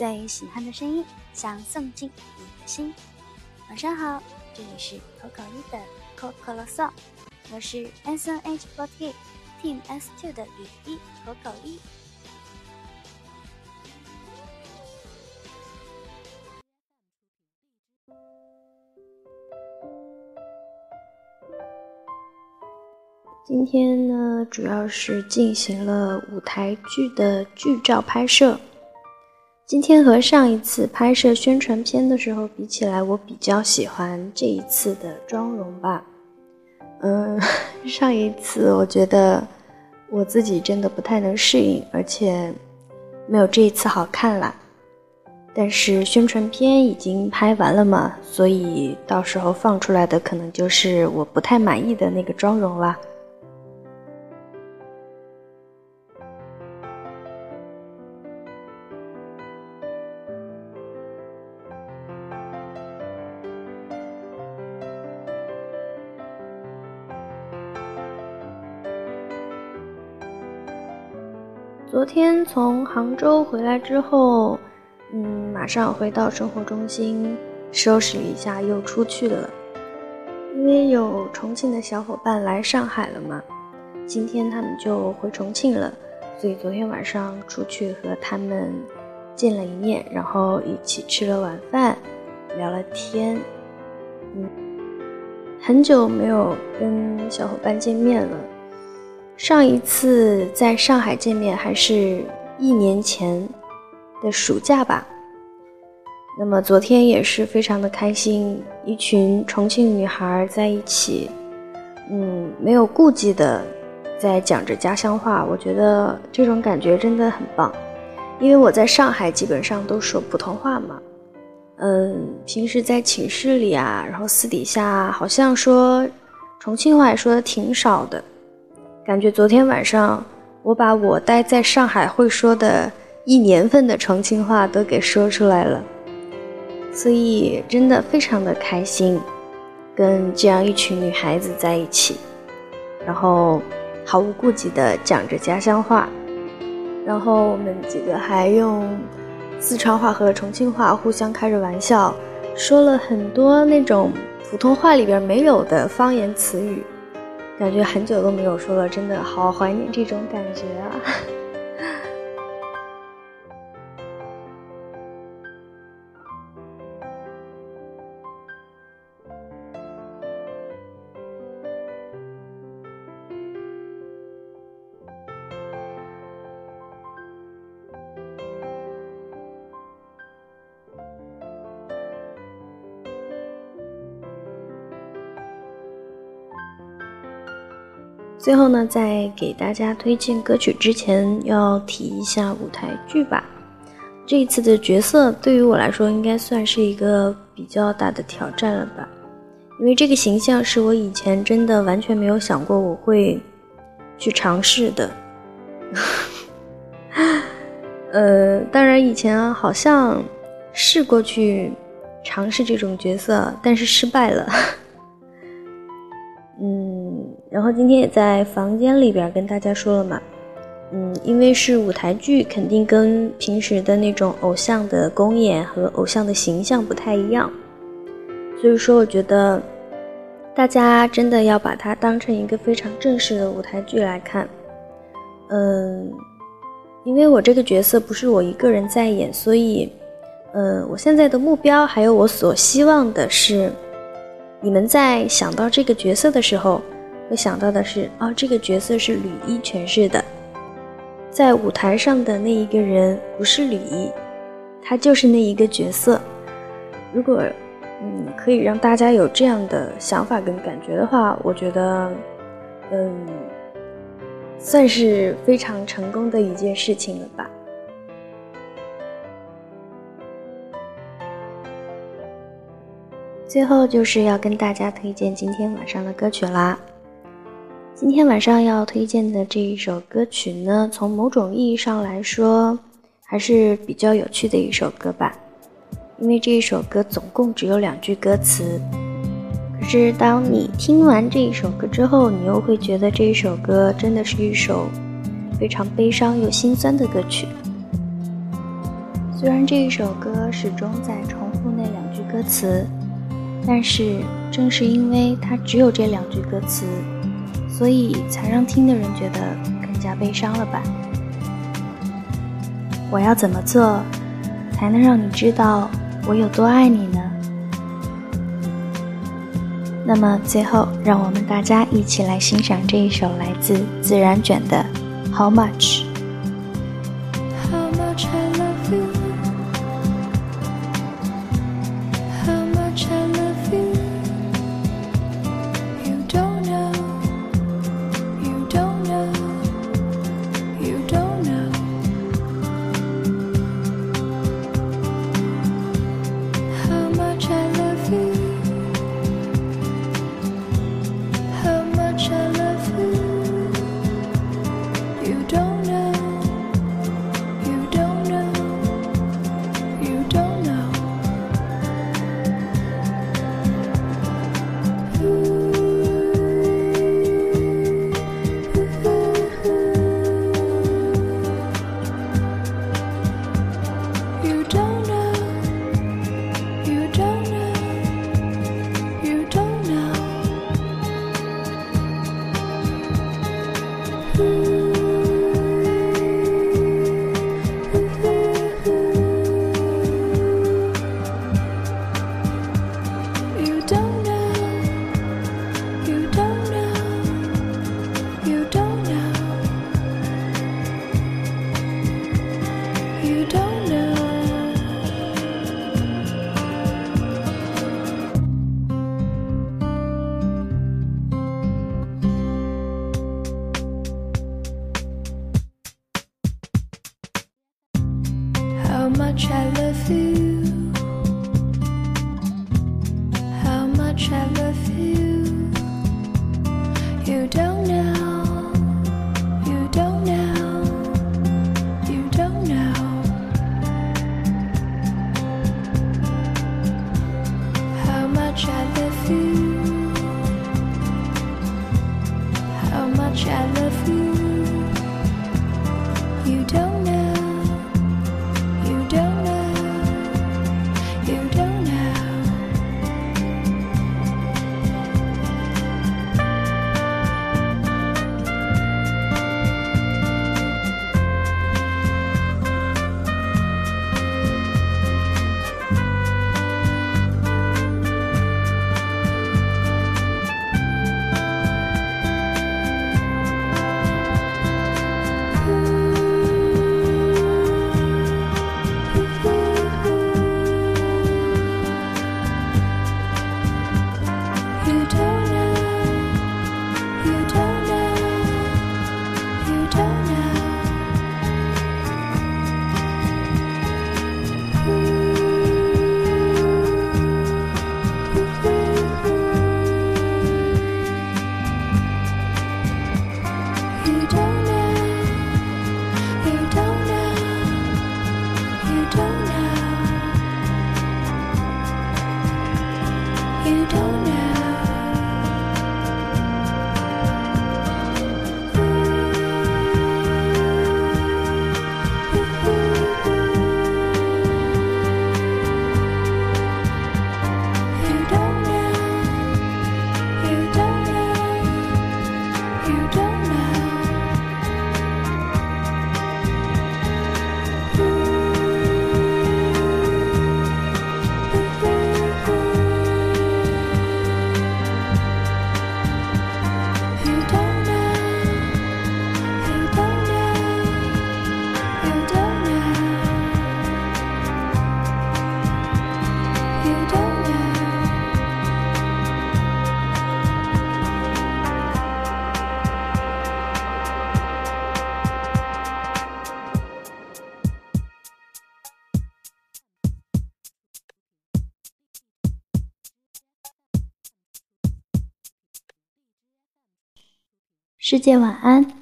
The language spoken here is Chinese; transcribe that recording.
最喜欢的声音，想送进你的心。晚上好，这里是口口一的可可啰嗦，我是 S N H forty Team S two 的雨衣口口一。今天呢，主要是进行了舞台剧的剧照拍摄。今天和上一次拍摄宣传片的时候比起来，我比较喜欢这一次的妆容吧。嗯，上一次我觉得我自己真的不太能适应，而且没有这一次好看啦。但是宣传片已经拍完了嘛，所以到时候放出来的可能就是我不太满意的那个妆容啦。昨天从杭州回来之后，嗯，马上回到生活中心收拾一下，又出去了。因为有重庆的小伙伴来上海了嘛，今天他们就回重庆了，所以昨天晚上出去和他们见了一面，然后一起吃了晚饭，聊了天。嗯，很久没有跟小伙伴见面了。上一次在上海见面还是一年前的暑假吧。那么昨天也是非常的开心，一群重庆女孩在一起，嗯，没有顾忌的在讲着家乡话，我觉得这种感觉真的很棒。因为我在上海基本上都说普通话嘛，嗯，平时在寝室里啊，然后私底下好像说重庆话也说的挺少的。感觉昨天晚上，我把我待在上海会说的一年份的重庆话都给说出来了，所以真的非常的开心，跟这样一群女孩子在一起，然后毫无顾忌的讲着家乡话，然后我们几个还用四川话和重庆话互相开着玩笑，说了很多那种普通话里边没有的方言词语。感觉很久都没有说了，真的好怀念这种感觉啊！最后呢，在给大家推荐歌曲之前，要提一下舞台剧吧。这一次的角色对于我来说，应该算是一个比较大的挑战了吧，因为这个形象是我以前真的完全没有想过我会去尝试的。呃，当然以前好像试过去尝试这种角色，但是失败了。然后今天也在房间里边跟大家说了嘛，嗯，因为是舞台剧，肯定跟平时的那种偶像的公演和偶像的形象不太一样，所以说我觉得大家真的要把它当成一个非常正式的舞台剧来看，嗯，因为我这个角色不是我一个人在演，所以，嗯，我现在的目标还有我所希望的是，你们在想到这个角色的时候。我想到的是，哦，这个角色是吕一诠释的，在舞台上的那一个人不是吕一，他就是那一个角色。如果，嗯，可以让大家有这样的想法跟感觉的话，我觉得，嗯，算是非常成功的一件事情了吧。最后就是要跟大家推荐今天晚上的歌曲啦。今天晚上要推荐的这一首歌曲呢，从某种意义上来说，还是比较有趣的一首歌吧。因为这一首歌总共只有两句歌词，可是当你听完这一首歌之后，你又会觉得这一首歌真的是一首非常悲伤又心酸的歌曲。虽然这一首歌始终在重复那两句歌词，但是正是因为它只有这两句歌词，所以才让听的人觉得更加悲伤了吧？我要怎么做，才能让你知道我有多爱你呢？那么最后，让我们大家一起来欣赏这一首来自自然卷的《How Much》。I love you. 世界晚安。